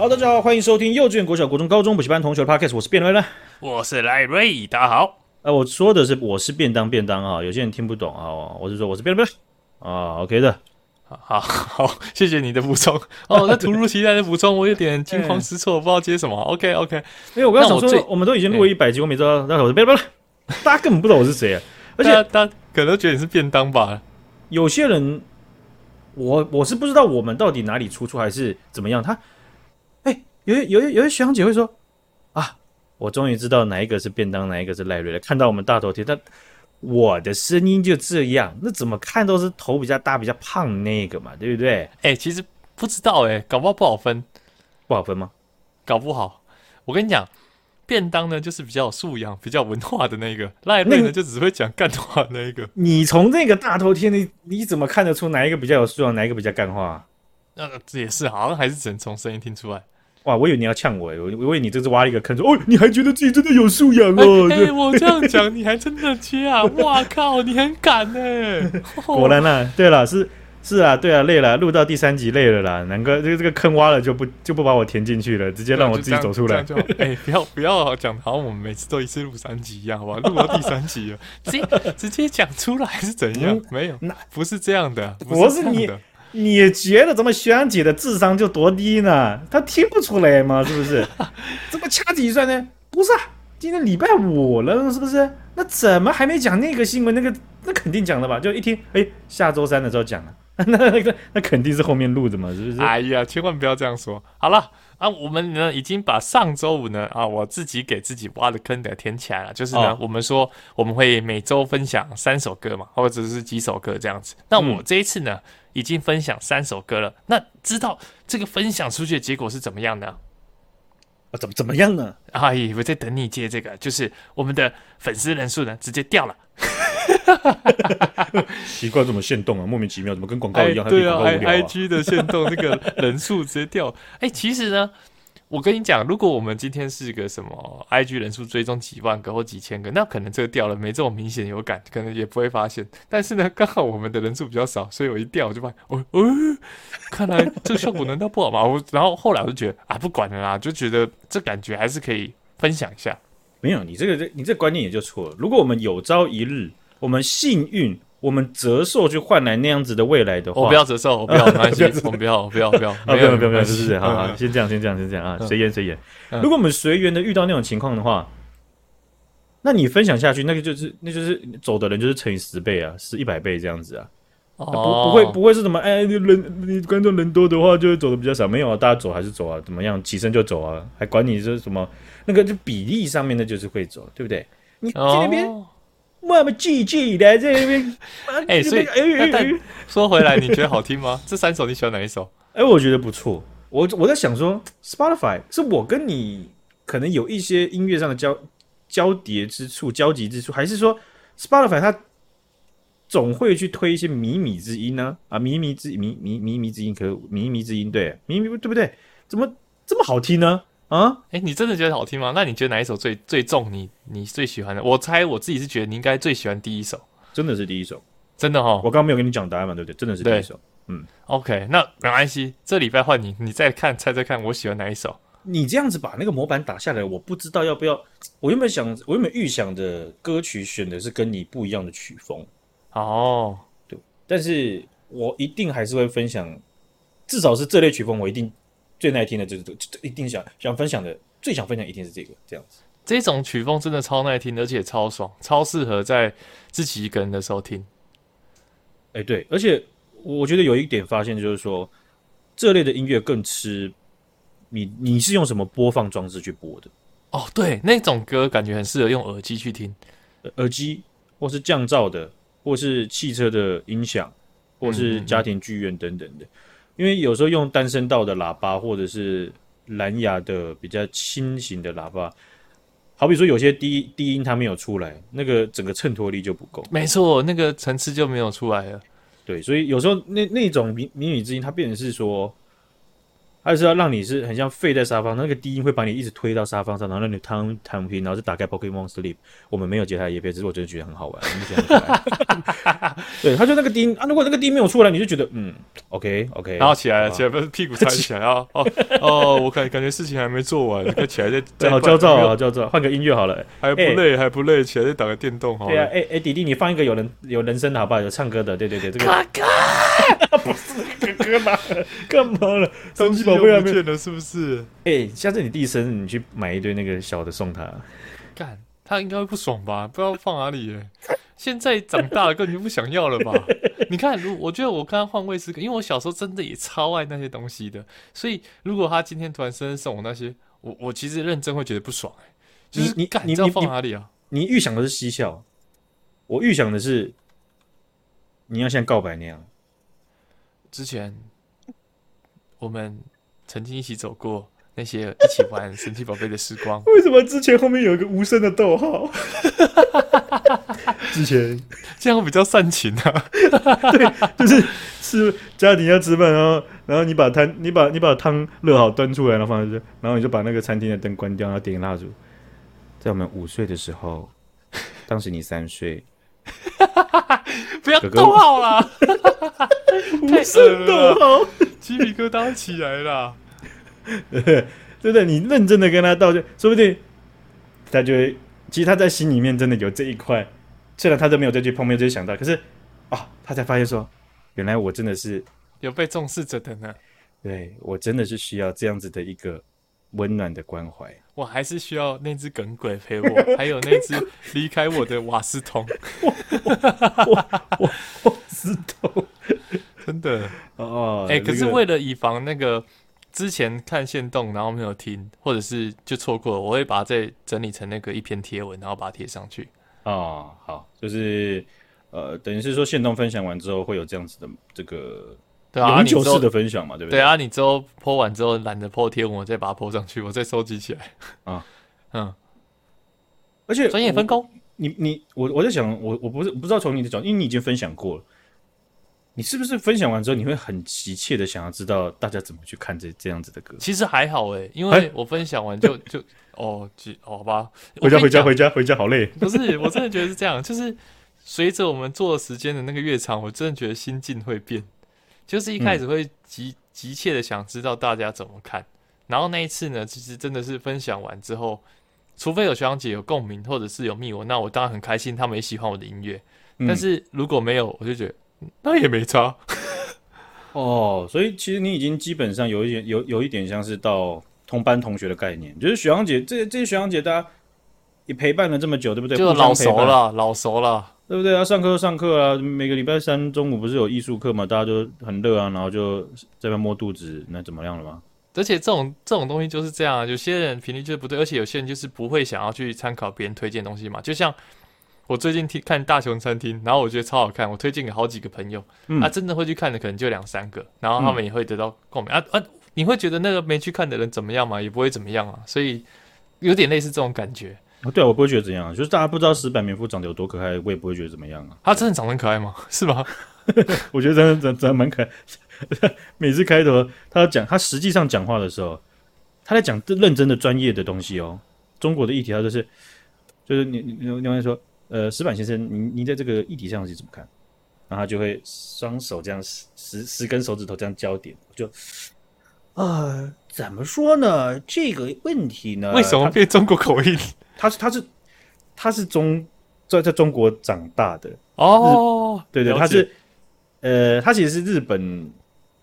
好，大家好，欢迎收听幼稚园、国小、国中、高中补习班同学的 Podcast，我是便瑞了，我是赖瑞，大家好。呃，我说的是我是便当便当啊，有些人听不懂啊，我是说我是便当啊，OK 的，好好，谢谢你的补充。哦，那突如其来的补充，我有点惊慌失措，不知道接什么。OK OK，因为我刚刚想说，我们都已经录了一百集，我没知道，那我是便当，大家根本不知道我是谁啊，而且大家可能觉得你是便当吧。有些人，我我是不知道我们到底哪里出错还是怎么样，他。有有有些学长姐会说啊，我终于知道哪一个是便当，哪一个是赖瑞了。看到我们大头贴，但我的声音就这样，那怎么看都是头比较大、比较胖那个嘛，对不对？哎、欸，其实不知道哎、欸，搞不好不好分，不好分吗？搞不好，我跟你讲，便当呢就是比较有素养、比较文化的那个，赖瑞呢就只会讲干话那一个。你从那个大头贴，你你怎么看得出哪一个比较有素养，哪一个比较干话？那这也是，好像还是只能从声音听出来。哇，我以为你要呛我，我我以为你这是挖了一个坑，说哦，你还觉得自己真的有素养哦？哎、欸欸，我这样讲，你还真的接啊？哇靠，你很敢呢！果然啦、啊，对了，是是啊，对啊，累了，录到第三集累了啦，南哥，这个这个坑挖了就不就不把我填进去了，直接让我自己走出来。哎、欸，不要不要讲，好像我们每次都一次录三集一样，好吧？录到第三集了，直接直接讲出来是怎样？嗯、没有，那不是这样的，不是这样的。你觉得咱们学长姐的智商就多低呢？她听不出来吗？是不是？怎么掐指一算呢？不是啊，今天礼拜五了，是不是？那怎么还没讲那个新闻？那个那肯定讲了吧？就一听，哎，下周三的时候讲了，那那个那肯定是后面录的嘛，是不是？哎呀，千万不要这样说。好了。啊，我们呢已经把上周五呢啊，我自己给自己挖的坑给填起来了。就是呢，哦、我们说我们会每周分享三首歌嘛，或者是几首歌这样子。那我这一次呢，嗯、已经分享三首歌了。那知道这个分享出去的结果是怎么样呢？啊，怎么怎么样呢？哎，我在等你接这个，就是我们的粉丝人数呢直接掉了。奇怪，怎么限动啊？莫名其妙，怎么跟广告一样？哎、对啊，还 I G 的限动，那个人数直接掉。哎、欸，其实呢，我跟你讲，如果我们今天是个什么 I G 人数追踪几万个或几千个，那可能这个掉了没这么明显有感，可能也不会发现。但是呢，刚好我们的人数比较少，所以我一掉我就发现，哦哦，看来这个效果难道不好吗？我然后后来我就觉得啊，不管了啦，就觉得这感觉还是可以分享一下。没有，你这个这你这观念也就错了。如果我们有朝一日，我们幸运，我们折寿去换来那样子的未来的话，我不要折寿，我不要，没关系，我们不要，不要，不要，不要，不要，不要，是是，好好，先这样，先这样，先这样啊，随缘随缘。如果我们随缘的遇到那种情况的话，那你分享下去，那个就是，那就是走的人就是乘以十倍啊，是一百倍这样子啊，不不会不会是什么？哎，人你观众人多的话就会走的比较少，没有啊，大家走还是走啊，怎么样？起身就走啊，还管你是什么？那个就比例上面的就是会走，对不对？你在那边。我们继续来这边，哎，所以说回来，你觉得好听吗？这三首你喜欢哪一首？哎，我觉得不错。我我在想说，Spotify 是我跟你可能有一些音乐上的交交叠之处、交集之处，还是说 Spotify 它总会去推一些靡靡之音呢？啊，靡靡之靡靡靡靡之音，可靡靡之音，对，靡靡对不对？怎么这么好听呢？啊，哎、欸，你真的觉得好听吗？那你觉得哪一首最最重你你最喜欢的？我猜我自己是觉得你应该最喜欢第一首，真的是第一首，真的哈。我刚刚没有跟你讲答案嘛，对不对？真的是第一首。嗯，OK，那没关系，这礼拜换你，你再看猜猜看，我喜欢哪一首？你这样子把那个模板打下来，我不知道要不要。我原本想，我原本预想的歌曲选的是跟你不一样的曲风哦，对，但是我一定还是会分享，至少是这类曲风，我一定。最耐听的就是这，一定想想分享的，最想分享一定是这个这样子。这种曲风真的超耐听，而且超爽，超适合在自己一个人的时候听。哎，对，而且我觉得有一点发现就是说，这类的音乐更吃你，你是用什么播放装置去播的？哦，对，那种歌感觉很适合用耳机去听，耳机或是降噪的，或是汽车的音响，或是家庭剧院等等的。嗯嗯因为有时候用单声道的喇叭，或者是蓝牙的比较轻型的喇叭，好比说有些低低音它没有出来，那个整个衬托力就不够。没错，那个层次就没有出来了。对，所以有时候那那种迷迷你之音，它变成是说，还是要让你是很像废在沙发，那个低音会把你一直推到沙发上，然后让你躺躺平，然后就打开 Pokemon Sleep。我们没有接他的叶片，只是我真的觉得很好玩，你觉得很可爱。对，他就那个低音啊，如果那个低音没有出来，你就觉得嗯，OK OK，然后起来了，起来不是屁股 抬起来啊？哦哦，我感感觉事情还没做完，快起来再再好焦躁啊，焦躁，换个音乐好了，还不累还不累，起来再打个电动好。对啊，哎哎，弟弟，你放一个有人有人声的好不好？有唱歌的，对对对，这个哥哥 不是哥哥吗？干嘛了？神奇宝贝还没见了，是不是？哎、欸，下次你弟生日，你去买一堆那个小的送他。干，他应该会不爽吧？不知道放哪里耶。现在长大了，根本就不想要了吧？你看，如我觉得我刚刚换位思考，因为我小时候真的也超爱那些东西的，所以如果他今天突然生日送我那些，我我其实认真会觉得不爽。就是你干，你知道放哪里啊？你预想的是嬉笑，我预想的是你要像告白那样。之前我们曾经一起走过那些一起玩神奇宝贝的时光。为什么之前后面有一个无声的逗号？之前这样比较煽情啊。对，就是吃家庭要吃饭，然后然后你把汤你把你把汤热好端出来，然后放在这，然后你就把那个餐厅的灯关掉，然后点蜡烛。在我们五岁的时候，当时你三岁。不要逗号了，无声逗号，鸡皮疙瘩起来了。对不对？你认真的跟他道歉，说不定他就会。其实他在心里面真的有这一块，虽然他都没有再去碰，面，就想到，可是啊，他才发现说，原来我真的是有被重视着的呢。对，我真的是需要这样子的一个。温暖的关怀，我还是需要那只耿鬼陪我，还有那只离开我的瓦斯桶。瓦斯桶，真的哦。哎、欸，可是为了以防那个之前看线动，然后没有听，或者是就错过了，我会把它再整理成那个一篇贴文，然后把它贴上去。哦，好，就是呃，等于是说线动分享完之后，会有这样子的这个。对啊，永久式的分享嘛，对不对？对啊，你之后 po 完之后懒得 po 贴文，我再把它 po 上去，我再收集起来。啊，嗯，而且专业分工，你你我我在想，我我不是不知道从你的角度，因为你已经分享过了，你是不是分享完之后，你会很急切的想要知道大家怎么去看这这样子的歌？其实还好哎，因为我分享完就就哦，哦，好吧，回家回家回家回家好累。不是，我真的觉得是这样，就是随着我们做的时间的那个越长，我真的觉得心境会变。就是一开始会急急切的想知道大家怎么看，然后那一次呢，其实真的是分享完之后，除非有学长姐有共鸣，或者是有密我，那我当然很开心，他们也喜欢我的音乐。但是如果没有，我就觉得那也没差。哦，所以其实你已经基本上有一点有有一点像是到同班同学的概念，就是学长姐这这些学长姐大家也陪伴了这么久，对不对？就老熟了，老熟了。对不对啊？上课上课啊，每个礼拜三中午不是有艺术课嘛？大家就很热啊，然后就在那摸肚子，那怎么样了吗？而且这种这种东西就是这样啊，有些人频率就是不对，而且有些人就是不会想要去参考别人推荐东西嘛。就像我最近听看大熊餐厅，然后我觉得超好看，我推荐给好几个朋友，嗯、啊，真的会去看的可能就两三个，然后他们也会得到共鸣、嗯、啊啊！你会觉得那个没去看的人怎么样吗？也不会怎么样啊，所以有点类似这种感觉。啊，对啊，我不会觉得怎样，就是大家不知道石板棉夫长得有多可爱，我也不会觉得怎么样啊。他真的长得很可爱吗？是吧？我觉得真的真真的蛮可爱。每次开头他讲，他实际上讲话的时候，他在讲认真的专业的东西哦。中国的议题，他就是就是你你你另外说，呃，石板先生，你你在这个议题上是怎么看？然后他就会双手这样十十十根手指头这样交点，就啊、呃，怎么说呢？这个问题呢？为什么变中国口音？他是他是他是中在在中国长大的哦，对对，他是呃，他其实是日本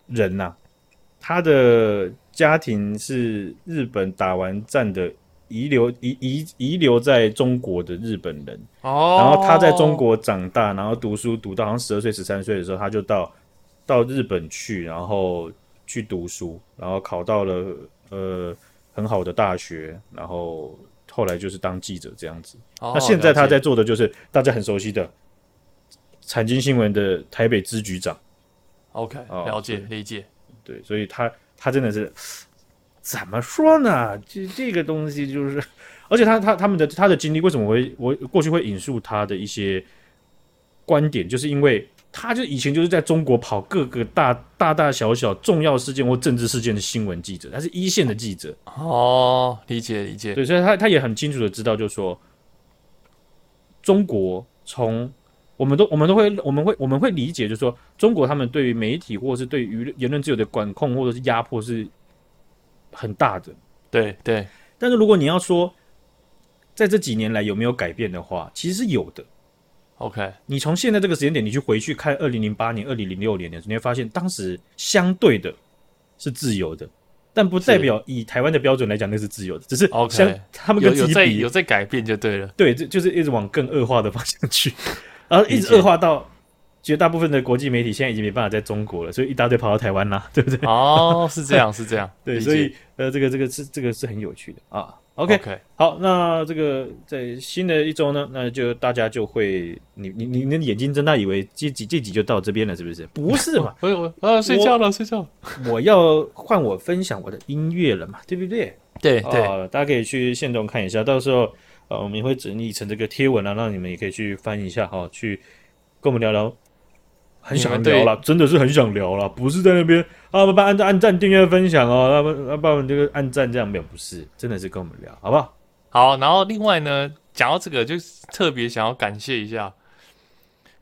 人呐、啊，他的家庭是日本打完战的遗留遗遗遗留在中国的日本人哦，然后他在中国长大，然后读书读到好像十二岁十三岁的时候，他就到到日本去，然后去读书，然后考到了呃很好的大学，然后。后来就是当记者这样子，哦、那现在他在做的就是大家很熟悉的产经新闻的台北支局长。OK，了解理解。对，所以他他真的是怎么说呢？这这个东西就是，而且他他他们的他的经历，为什么我会我过去会引述他的一些观点，就是因为。他就以前就是在中国跑各个大大大小小重要事件或政治事件的新闻记者，他是一线的记者。哦，理解理解。对，所以他他也很清楚的知道，就是说中国从我们都我们都会我们会我们会理解，就是说中国他们对于媒体或者是对于言论自由的管控或者是压迫是很大的。对对。但是如果你要说在这几年来有没有改变的话，其实是有的。OK，你从现在这个时间点，你去回去看二零零八年、二零零六年的时候，你会发现当时相对的是自由的，但不代表以台湾的标准来讲那是自由的，只是 OK，他们有在有在改变就对了。对，这就是一直往更恶化的方向去，然后一直恶化到绝大部分的国际媒体现在已经没办法在中国了，所以一大堆跑到台湾啦，对不对？哦，是这样，是这样。对，所以呃，这个这个是这个是很有趣的啊。OK，, okay. 好，那这个在新的一周呢，那就大家就会，你你你你的眼睛睁大，以为这集这集就到这边了，是不是？不是嘛？我我啊，睡觉了，睡觉。我要换我分享我的音乐了嘛，对不对？对对、呃，大家可以去现动看一下，到时候呃，我们也会整理成这个贴文啊，让你们也可以去翻一下哈、哦，去跟我们聊聊。很想聊了，真的是很想聊了，不是在那边啊，不按按赞、订阅、分享哦，那不那帮我们这个按赞这样没有？不是，真的是跟我们聊，好不好？好，然后另外呢，讲到这个，就特别想要感谢一下，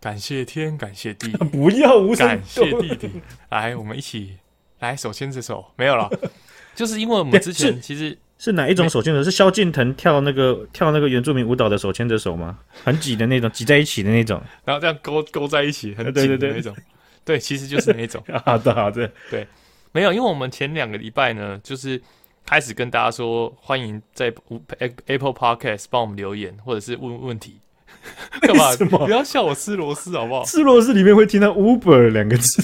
感谢天，感谢地，不要无声，感谢弟弟，来，我们一起来手牵着手，没有了，就是因为我们之前其实。是哪一种手牵着？是萧敬腾跳那个跳那个原住民舞蹈的手牵着手吗？很挤的那种，挤在一起的那种，然后这样勾勾在一起，很紧的那种。对，其实就是那种。好的，好的。对，没有，因为我们前两个礼拜呢，就是开始跟大家说，欢迎在 Apple Podcast 帮我们留言，或者是问问题。干嘛？不要笑我吃螺丝好不好？吃螺丝里面会听到 Uber 两个字。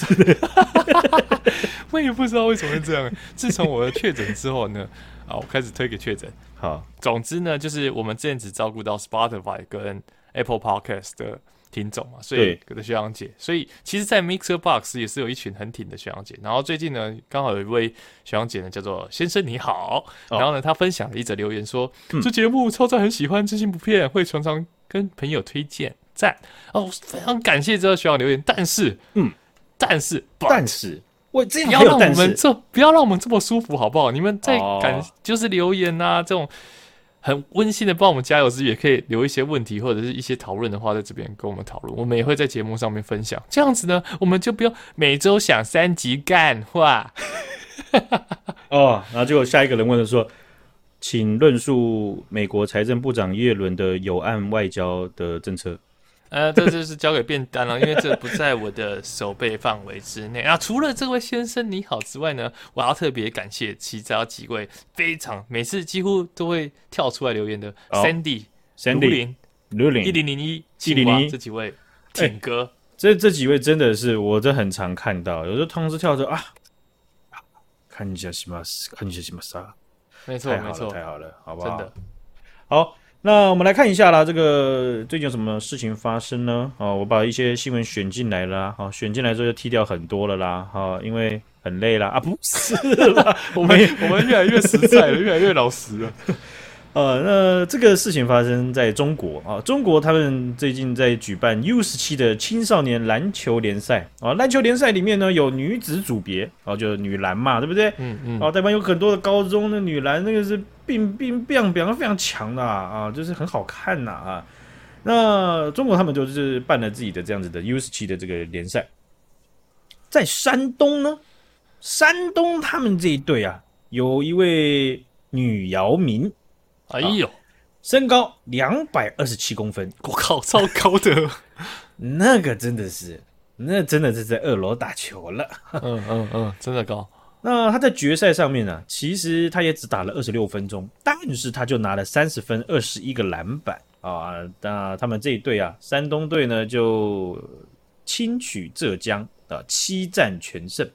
我也不知道为什么会这样。自从我的确诊之后呢？好，我开始推给确诊。好，总之呢，就是我们之前只照顾到 Spotify 跟 Apple Podcast 的听众嘛，所以的学长姐，所以其实，在 Mixer Box 也是有一群很挺的学长姐。然后最近呢，刚好有一位学长姐呢，叫做先生你好，然后呢，他分享了一则留言说，这节目超赞，很喜欢，真心不骗，会常常跟朋友推荐，赞哦，非常感谢这个学长留言。但是，嗯，但是，但是。我这样不要让我们这不要让我们这么舒服好不好？你们在感、哦、就是留言啊，这种很温馨的帮我们加油之余，也可以留一些问题或者是一些讨论的话，在这边跟我们讨论，我们也会在节目上面分享。这样子呢，我们就不用每周想三集干话。哦，然后结果下一个人问的说，请论述美国财政部长耶伦的有岸外交的政策。呃，这就是交给便当了，因为这不在我的手背范围之内啊。除了这位先生你好之外呢，我要特别感谢其他几位非常每次几乎都会跳出来留言的、oh, Sandy、卢林、卢林、一零零一、七零零一这几位挺哥，欸、这这几位真的是我这很常看到，有时候通知跳出啊，看一下什么，看一下什么啥，没错没错，太好了，好不好？真的好。那我们来看一下啦，这个最近有什么事情发生呢？哦，我把一些新闻选进来了，好，选进来之后就踢掉很多了啦，好，因为很累啦啊，不是啦，我们我们越来越实在了，越来越老实了。呃，那这个事情发生在中国啊，中国他们最近在举办 U 十七的青少年篮球联赛啊，篮球联赛里面呢有女子组别啊，就是女篮嘛，对不对？嗯嗯。啊，台湾有很多的高中的女篮，那个是并并并表现非常强的啊，就是很好看呐啊。那中国他们就是办了自己的这样子的 U 十七的这个联赛，在山东呢，山东他们这一队啊，有一位女姚明。哎呦，身高两百二十七公分，我靠，超高的，那个真的是，那真的是在二楼打球了。嗯嗯嗯，真的高。那他在决赛上面呢、啊，其实他也只打了二十六分钟，但是他就拿了三十分、二十一个篮板啊。那他们这一队啊，山东队呢就轻取浙江啊，七战全胜。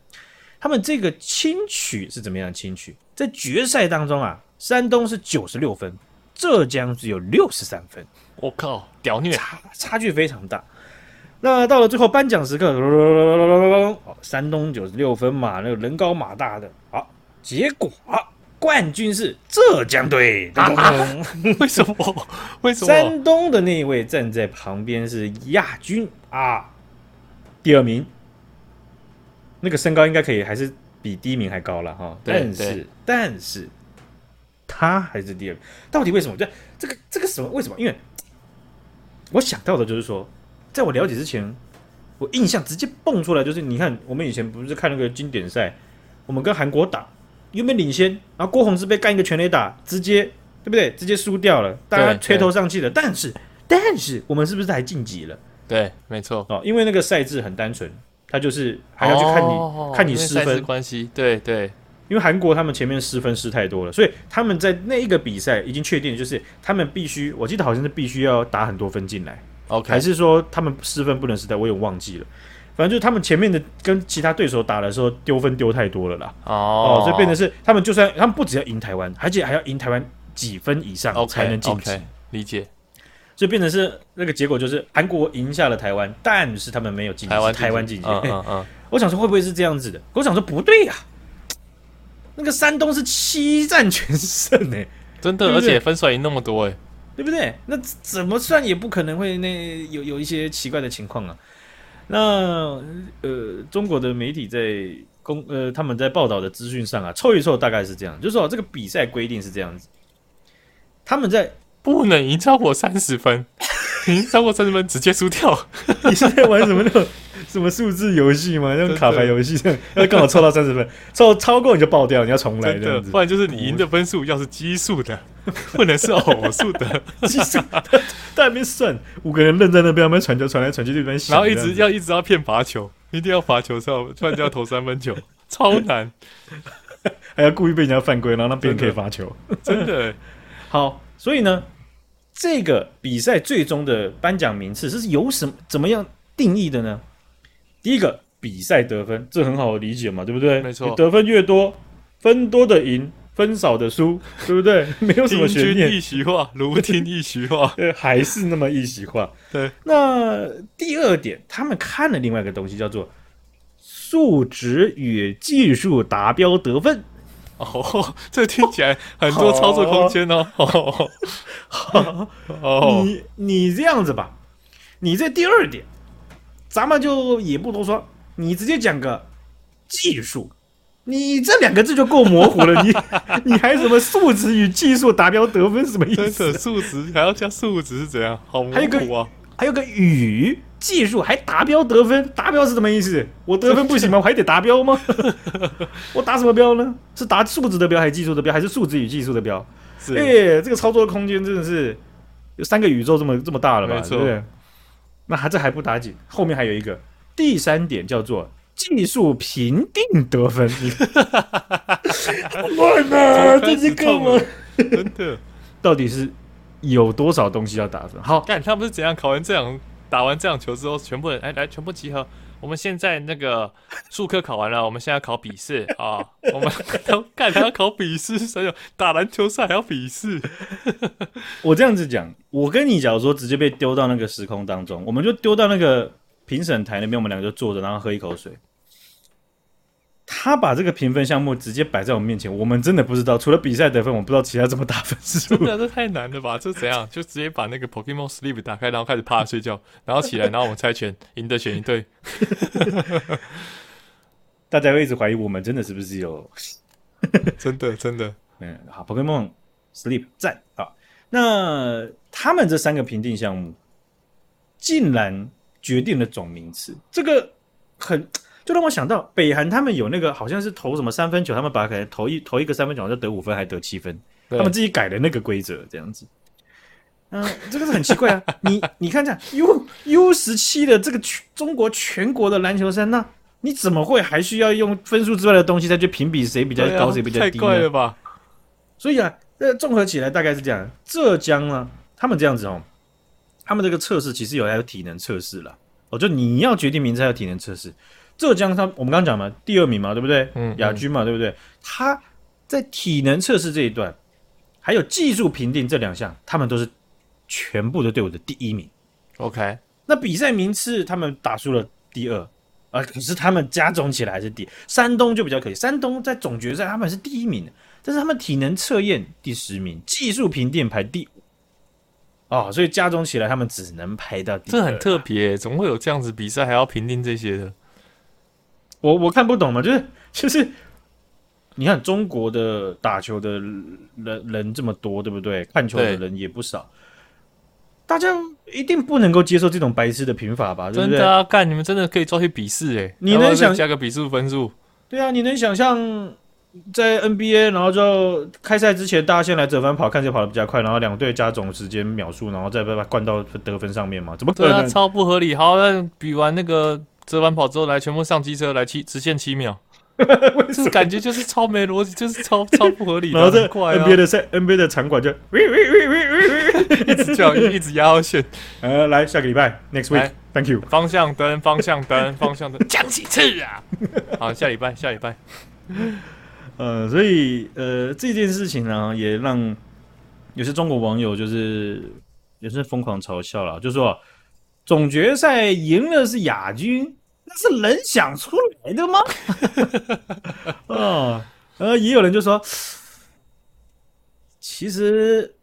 他们这个轻取是怎么样轻取？在决赛当中啊。山东是九十六分，浙江只有六十三分。我靠，屌虐，差差距非常大。那到了最后颁奖时刻，山东九十六分嘛，那个人高马大的，好，结果冠军是浙江队。为什么？为什么？山东的那一位站在旁边是亚军啊，第二名，那个身高应该可以，还是比第一名还高了哈。但是，但是，他还是第二名，到底为什么？这这个这个什么？为什么？因为我想到的就是说，在我了解之前，我印象直接蹦出来就是，你看我们以前不是看那个经典赛，我们跟韩国打，原本领先，然后郭宏志被干一个全垒打，直接对不对？直接输掉了，大家垂头丧气的。但是，但是我们是不是还晋级了？对，没错哦，因为那个赛制很单纯，他就是还要去看你、哦、看你失分关系。对对，因为韩国他们前面失分失太多了，所以他们在那一个比赛已经确定，就是他们必须，我记得好像是必须要打很多分进来。OK，还是说他们失分不能失态？我也忘记了。反正就是他们前面的跟其他对手打的时候丢分丢太多了啦。哦，哦，所以变成是他们就算他们不只要赢台湾，而且还要赢台湾几分以上才能晋级。Okay, okay, 理解。所以变成是那个结果，就是韩国赢下了台湾，但是他们没有晋级。台湾台湾晋级。嗯嗯，嗯 我想说会不会是这样子的？我想说不对呀、啊，那个山东是七战全胜呢、欸，真的，对对而且分数赢那么多哎、欸，对不对？那怎么算也不可能会那有有一些奇怪的情况啊。那呃，中国的媒体在公呃他们在报道的资讯上啊，凑一凑大概是这样，就是说这个比赛规定是这样子，他们在。不能赢超过三十分，赢超过三十分直接输掉。你是在玩什么那种什么数字游戏吗？那种卡牌游戏，要刚好凑到三十分，凑超过你就爆掉，你要重来这样子。不然就是你赢的分数要是奇数的，不能是偶数的。奇数，在那边算，五个人愣在那边，那边传球传来传去，这边然后一直要一直要骗罚球，一定要罚球，不然就要投三分球，超难，还要故意被人家犯规，然后让别人可以罚球，真的好。所以呢？这个比赛最终的颁奖名次是由什么怎么样定义的呢？第一个，比赛得分，这很好理解嘛，对不对？没错，得分越多，分多的赢，分少的输，对不对？没有什么悬念。一席话，如听一席话，还是那么一席话。对。那第二点，他们看了另外一个东西，叫做数值与技术达标得分。哦，这听起来很多操作空间哦。哦，你你这样子吧，你这第二点，咱们就也不多说，你直接讲个技术，你这两个字就够模糊了，你你还什么数值与技术达标得分什么意思？数值还要加数值是怎样？好。模糊啊！还有个还有个与。技术还达标得分，达标是什么意思？我得分不行吗？我还得达标吗？我达什么标呢？是达数值的标，还是技术的标，还是数值与技术的标？哎、欸，这个操作的空间真的是有三个宇宙这么这么大了吧？对不对？那还这还不打紧，后面还有一个第三点叫做技术评定得分。我的这是干嘛？真的，到底是有多少东西要打分？好，看他不是怎样考完这样。打完这场球之后，全部人哎来全部集合。我们现在那个 术科考完了，我们现在考笔试啊。我们都干他要考笔试，所以打篮球赛还要笔试。我这样子讲，我跟你假如说直接被丢到那个时空当中，我们就丢到那个评审台那边，我们两个就坐着，然后喝一口水。他把这个评分项目直接摆在我们面前，我们真的不知道，除了比赛得分，我不知道其他怎么打分数。真的，这太难了吧？这怎样？就直接把那个 Pokemon Sleep 打开，然后开始趴睡觉，然后起来，然后我们猜拳，赢的选一队。大家会一直怀疑我们真的是不是有？真的，真的。嗯，好，Pokemon Sleep 赞啊！那他们这三个评定项目，竟然决定了总名次，这个很。就让我想到北韩他们有那个好像是投什么三分球，他们把可能投一投一个三分球，好像得五分还得七分，他们自己改的那个规则这样子。嗯、呃，这个是很奇怪啊！你你看这样 U U 十七的这个全中国全国的篮球生，那你怎么会还需要用分数之外的东西再去评比谁比较高谁比较低呢？太怪了吧！所以啊，呃，综合起来大概是这样。浙江呢，他们这样子哦，他们这个测试其实有还有体能测试了。哦，就你要决定名字还有体能测试。浙江他我们刚刚讲嘛，第二名嘛，对不对？嗯，亚军嘛，对不对？他在体能测试这一段，还有技术评定这两项，他们都是全部的队伍的第一名。OK，那比赛名次他们打输了第二，啊，可是他们加总起来还是第。山东就比较可惜，山东在总决赛他们是第一名，但是他们体能测验第十名，技术评定排第五。哦，所以加总起来他们只能排到第二。这很特别，怎么会有这样子比赛还要评定这些的？我我看不懂嘛，就是就是，你看中国的打球的人人这么多，对不对？看球的人也不少，大家一定不能够接受这种白痴的评法吧？真的啊，干你们真的可以抓去比试诶，你能想加个比数分数？对啊，你能想象在 NBA，然后就开赛之前，大家先来折返跑，看谁跑得比较快，然后两队加总时间秒数，然后再把它灌到得分上面吗？怎么可能？对啊，超不合理。好，那比完那个。折完跑之后来，全部上机车来七直线七秒，这感觉就是超没逻辑，就是超超不合理的。然后这 NBA 的赛 NBA 的场馆就喂喂喂喂喂喂，一直叫一直压到线。呃，来下个礼拜 next week，thank you。方向灯，方向灯，方向灯，讲几次啊？好，下礼拜，下礼拜。呃，所以呃这件事情呢，也让有些中国网友就是也是疯狂嘲笑了，就说。总决赛赢了是亚军，那是人想出来的吗？哦，呃，也有人就说，其实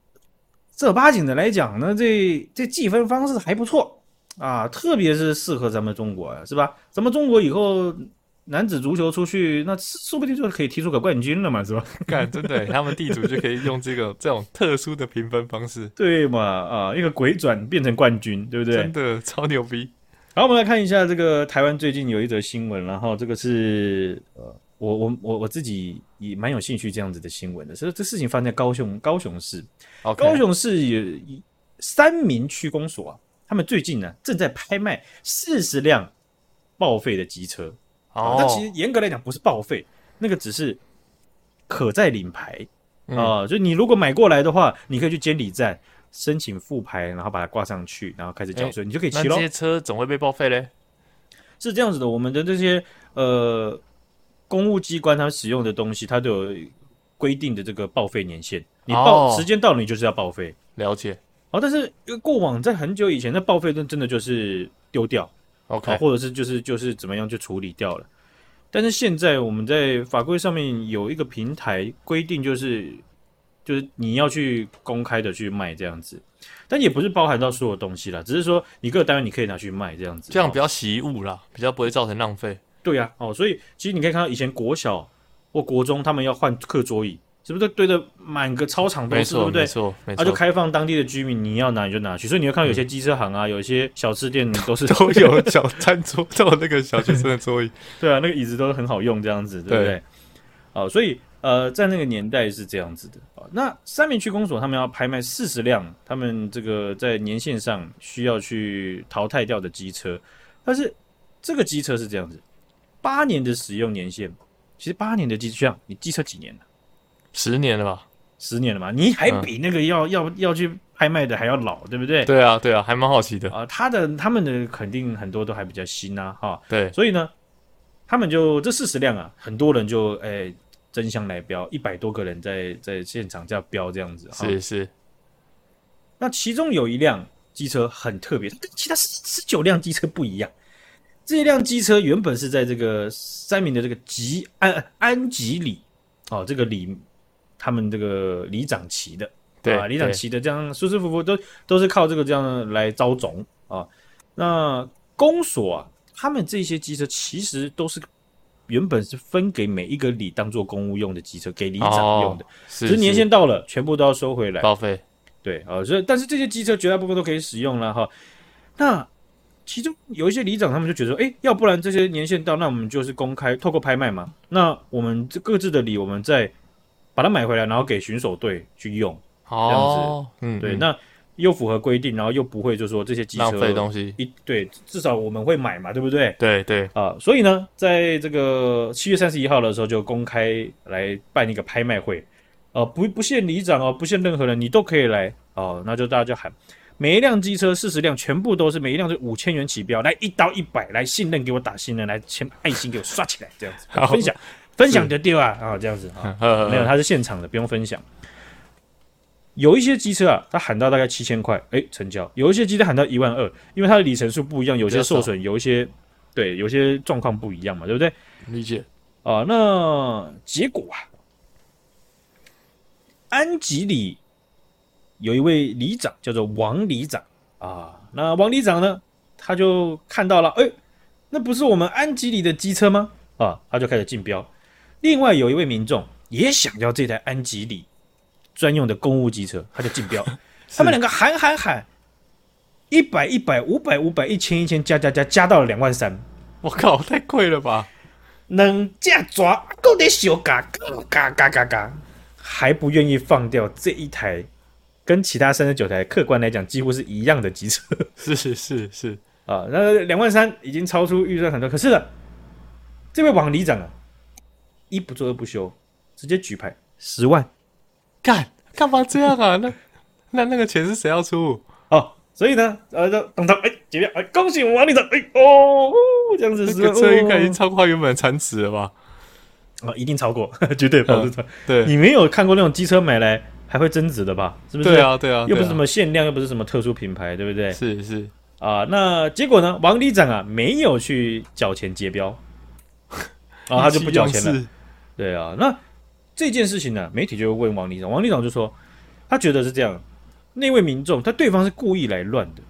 正儿八经的来讲呢，这这计分方式还不错啊，特别是适合咱们中国啊，是吧？咱们中国以后。男子足球出去，那说不定就可以踢出个冠军了嘛，是吧？干，真的，他们地主就可以用这个这种特殊的评分方式，对嘛？啊，一个鬼转变成冠军，对不对？真的超牛逼。好，我们来看一下这个台湾最近有一则新闻，然后这个是呃，我我我我自己也蛮有兴趣这样子的新闻的，所以这事情发生在高雄高雄市.高雄市有三名区公所啊，他们最近呢正在拍卖四十辆报废的机车。哦，那其实严格来讲不是报废，那个只是可再领牌啊、嗯呃。就你如果买过来的话，你可以去监理站申请复牌，然后把它挂上去，然后开始缴税，欸、你就可以骑喽。那这些车总会被报废嘞？是这样子的，我们的这些呃公务机关它使用的东西，它都有规定的这个报废年限。你报、哦、时间到了，你就是要报废。了解。哦，但是过往在很久以前，那报废真真的就是丢掉。OK，或者是就是就是怎么样就处理掉了，但是现在我们在法规上面有一个平台规定，就是就是你要去公开的去卖这样子，但也不是包含到所有东西啦，只是说你各个单位你可以拿去卖这样子，这样比较惜物啦，比较不会造成浪费。对呀，哦，所以其实你可以看到以前国小或国中他们要换课桌椅。是不是堆的满个操场都是，对不对？没错，没错。他就开放当地的居民，你要拿你就拿去。所以你会看到有些机车行啊，有一些小吃店都是 都有小餐桌，都有那个小学生的桌椅。对啊，那个椅子都很好用，这样子，对不对？哦，所以呃，在那个年代是这样子的啊。那三明区公所他们要拍卖四十辆，他们这个在年限上需要去淘汰掉的机车，但是这个机车是这样子，八年的使用年限。其实八年的机车，你机车几年了？十年了吧，十年了吧，你还比那个要、嗯、要要去拍卖的还要老，对不对？对啊，对啊，还蛮好奇的啊。他的他们的肯定很多都还比较新啊，哈。对，所以呢，他们就这四十辆啊，很多人就哎争相来标，一百多个人在在现场这样标这样子。是是。那其中有一辆机车很特别，跟其他十九辆机车不一样。这辆机车原本是在这个三明的这个吉安安吉里哦，这个里。他们这个里长骑的，对啊，里长骑的这样舒舒服服，都都是靠这个这样来招总啊。那公所啊，他们这些机车其实都是原本是分给每一个里当做公务用的机车，给里长用的。只是年限到了，全部都要收回来报废。对啊，所以但是这些机车绝大部分都可以使用了哈。那其中有一些里长，他们就觉得说，哎，要不然这些年限到，那我们就是公开透过拍卖嘛。那我们这各自的里，我们再。把它买回来，然后给巡守队去用，哦、这样子，嗯，对，那又符合规定，然后又不会就说这些机车浪费东西，一对，至少我们会买嘛，对不对？对对。啊、呃，所以呢，在这个七月三十一号的时候就公开来办一个拍卖会，呃，不不限里长哦，不限任何人，你都可以来。哦、呃，那就大家就喊每一辆机车四十辆，全部都是每一辆是五千元起标，来一刀一百，来信任给我打信任，来签爱心给我刷起来，这样子。好。分享。分享的丢啊啊，这样子啊，没有，它是现场的，不用分享。有一些机车啊，它喊到大概七千块，哎，成交；有一些机车喊到一万二，因为它的里程数不一样，有些受损，有一些对，有些状况不一样嘛，对不对？理解啊。那结果啊，安吉里有一位里长叫做王里长啊。那王里长呢，他就看到了，哎，那不是我们安吉里的机车吗？啊，他就开始竞标。另外有一位民众也想要这台安吉里专用的公务机车，他就竞标。他们两个喊喊喊，一百一百五百五百一千一千加加加加到了两万三。我靠，太贵了吧！能价抓够得小嘎嘎嘎嘎嘎，还不愿意放掉这一台跟其他三十九台客观来讲几乎是一样的机车。是是是是啊，那两万三已经超出预算很多。可是呢，这位王里长啊，一不做二不休，直接举牌十万，干干嘛这样啊？那那那个钱是谁要出？哦，所以呢，呃，就等他哎，结票，哎，恭喜我们王队长，哎哦，这样子是，这个车应该已经超过他原本的产值了吧？啊、哦，一定超过，绝对保证、嗯。对，你没有看过那种机车买来还会增值的吧？是不是？对啊，对啊，又不是什么限量，又不是什么特殊品牌，对不对？是是啊，那结果呢？王里长啊，没有去缴钱结标，啊，他就不缴钱了。对啊，那这件事情呢，媒体就问王里长，王里长就说，他觉得是这样。那位民众，他对方是故意来乱的。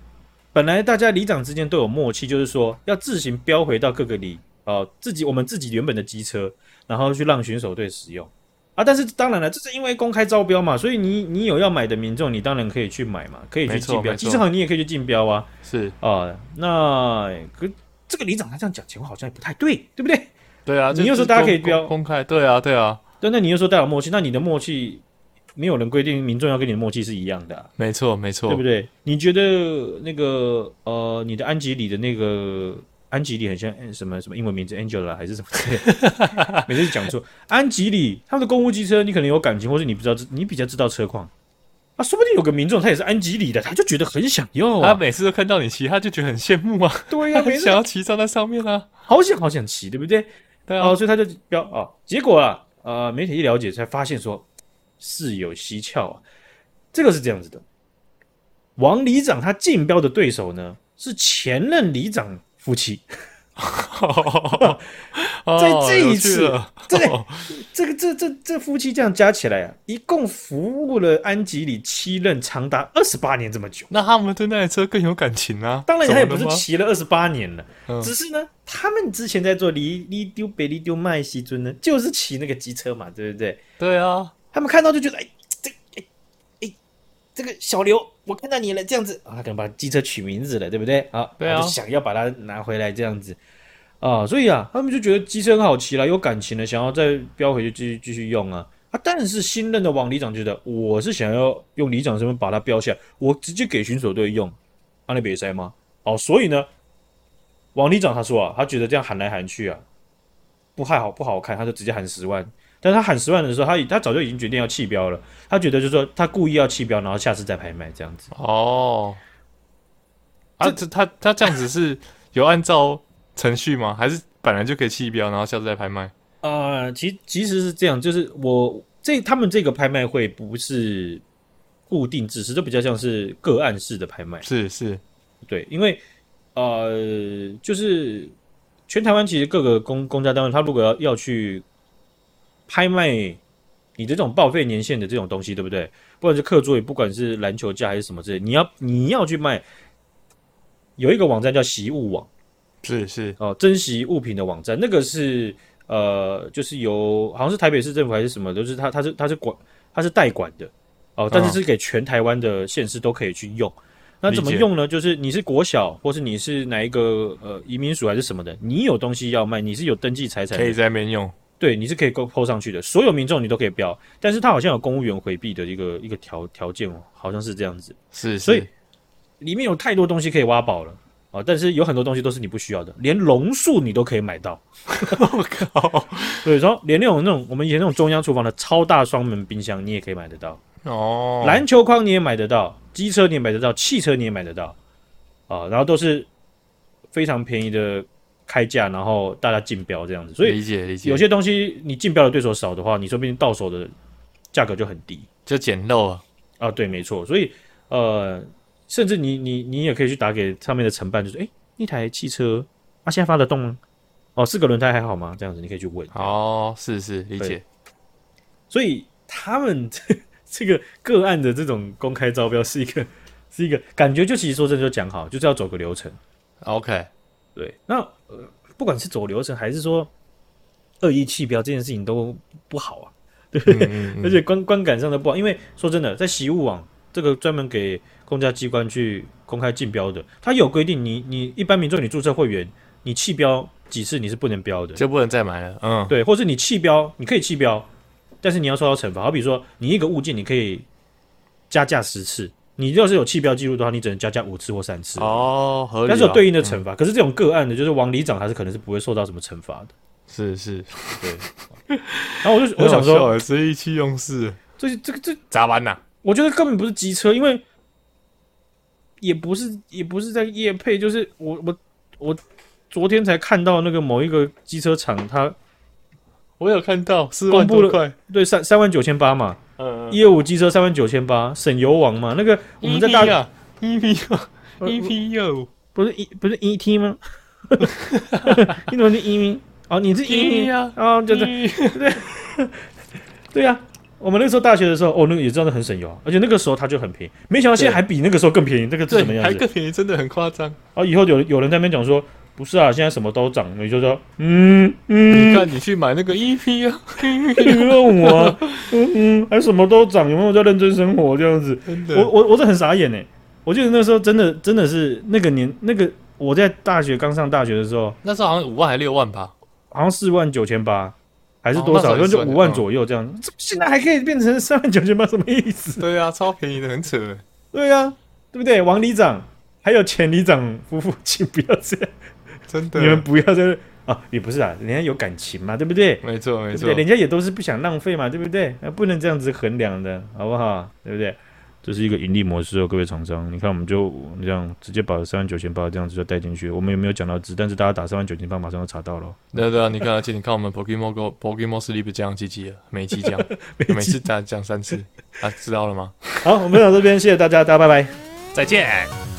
本来大家里长之间都有默契，就是说要自行标回到各个里哦，自己我们自己原本的机车，然后去让选手队使用啊。但是当然了，这是因为公开招标嘛，所以你你有要买的民众，你当然可以去买嘛，可以去竞标。机车行你也可以去竞标啊。是啊，那可这个里长他这样讲情况好像也不太对，对不对？对啊，你又说大家可以标公开，对啊，对啊。对，那你又说带有默契，那你的默契。没有人规定民众要跟你的默契是一样的，啊，没错没错，对不对？你觉得那个呃，你的安吉里的那个安吉里很像什么什么英文名字 Angela 还是什么？每次讲错安吉里，他们的公务机车，你可能有感情，或者你不知道，你比较知道车况啊，说不定有个民众他也是安吉里的，他就觉得很想要，啊，他每次都看到你骑，他就觉得很羡慕啊，对呀，啊，很 想要骑上那上面啊，好想好想骑，对不对？对啊，哦，所以他就标啊，结果啊，呃，媒体一了解才发现说。事有蹊跷啊，这个是这样子的。王里长他竞标的对手呢，是前任里长夫妻。在这一次，对这个这这这夫妻这样加起来啊，一共服务了安吉里七任，长达二十八年这么久。那他们对那台车更有感情啊？当然，他也不是骑了二十八年了，嗯，只是呢，他们之前在做里里丢北里丢麦西尊呢，就是骑那个机车嘛，对不对？对啊。他们看到就觉得，哎，这个小刘，我看到你了，这样子啊，他可能把机车取名字了，对不对？啊，对啊，就想要把它拿回来，这样子啊，所以啊，他们就觉得机车很好骑了，有感情了，想要再标回去继续继续用啊啊！但是新任的王里长觉得，我是想要用里长身份把它标下来，我直接给巡守队用，阿那比赛吗？哦，所以呢，王里长他说啊，他觉得这样喊来喊去啊，不太好，不好看，他就直接喊十万。但他喊十万的时候，他他早就已经决定要弃标了。他觉得就是说，他故意要弃标，然后下次再拍卖这样子。哦，啊，这他他这样子是有按照程序吗？还是本来就可以弃标，然后下次再拍卖？啊、呃，其其实是这样，就是我这他们这个拍卖会不是固定制式，就比较像是个案式的拍卖。是是，对，因为呃，就是全台湾其实各个公公家单位，他如果要要去。拍卖你的这种报废年限的这种东西，对不对？不管是课桌椅，不管是篮球架还是什么之类，你要你要去卖，有一个网站叫习物网，是是哦，珍惜物品的网站，那个是呃，就是由好像是台北市政府还是什么，就是他他是他是管他是代管的哦，但是是给全台湾的县市都可以去用。那怎么用呢？就是你是国小，或是你是哪一个呃移民署还是什么的，你有东西要卖，你是有登记财产，可以在那边用。对，你是可以勾抛上去的，所有民众你都可以标，但是他好像有公务员回避的一个一个条条件哦，好像是这样子。是，是，所以里面有太多东西可以挖宝了啊！但是有很多东西都是你不需要的，连龙树你都可以买到。我靠！对，然后连那种那种我们以前那种中央厨房的超大双门冰箱你也可以买得到哦，篮球框你也买得到，机车你也买得到，汽车你也买得到啊！然后都是非常便宜的。开价，然后大家竞标这样子，所以理解理解。有些东西你竞标的对手少的话，你说不定到手的价格就很低，就捡漏啊啊。对，没错。所以呃，甚至你你你也可以去打给上面的承办，就是哎，那台汽车啊，现在发得动吗？哦，四个轮胎还好吗？这样子你可以去问。哦，是是理解。所以他们这 这个个案的这种公开招标是一个是一个感觉，就其实说真的就讲好，就是要走个流程。OK，对，那呃，不管是走流程还是说恶意弃标这件事情都不好啊，对不对？嗯嗯嗯，而且观观感上都不好，因为说真的，在习物网这个专门给公家机关去公开竞标的，它有规定你，你你一般民众你注册会员，你弃标几次你是不能标的，就不能再买了。嗯，对，或是你弃标，你可以弃标。但是你要受到惩罚，好比说你一个物件你可以加价十次，你要是有弃标记录的话，你只能加价五次或三次。哦，合理。但是有对应的惩罚，嗯、可是这种个案的，就是王里长还是可能是不会受到什么惩罚的。是是，对。然后我就我想说，这意气用事，这这个这咋办呐？我觉得根本不是机车，因为也不是也不是在夜配，就是我我我昨天才看到那个某一个机车厂他。我有看到四万多块，对，三三万九千八嘛，嗯，一二五机车三万九千八，省油王嘛，那个我们在大 E P E P U 不是 E 不是 E T 吗？你怎么是 E P 哦，你是 E P 啊？啊，对对 对，对呀，我们那个时候大学的时候，哦，那个也真的很省油，而且那个时候它就很便宜，没想到现在还比那个时候更便宜，这个是什么样子？还更便宜，真的很夸张。啊，以后有有人在那边讲说。不是啊，现在什么都涨，你就说，嗯嗯，你看你去买那个 EP 啊，你问我，嗯嗯，还什么都涨，有没有在认真生活这样子？真的，我我我是很傻眼哎，我记得那时候真的真的是那个年那个我在大学刚上大学的时候，那时候好像五万还六万吧，好像四万九千八还是多少，就就五万左右这样，现在还可以变成三万九千八，什么意思？对啊，超便宜的，很扯。对啊，对不对？王里长还有前里长夫妇，请不要这样。真的，你们不要在这啊！也不是啊，人家有感情嘛，对不对？没错，没错，人家也都是不想浪费嘛，对不对？那不能这样子衡量的，好不好？对不对？这是一个盈利模式哦，各位厂商，你看我们就这样直接把三万九千八这样子就带进去，我们有没有讲到值？但是大家打三万九千八，马上就查到了。对对啊，你看，而且你看我们 Pokemon Go Pokemon Sleep 这样积极了，每期讲，每次讲讲三次，啊，知道了吗？好，我们到这边，谢谢大家，大家拜拜，再见。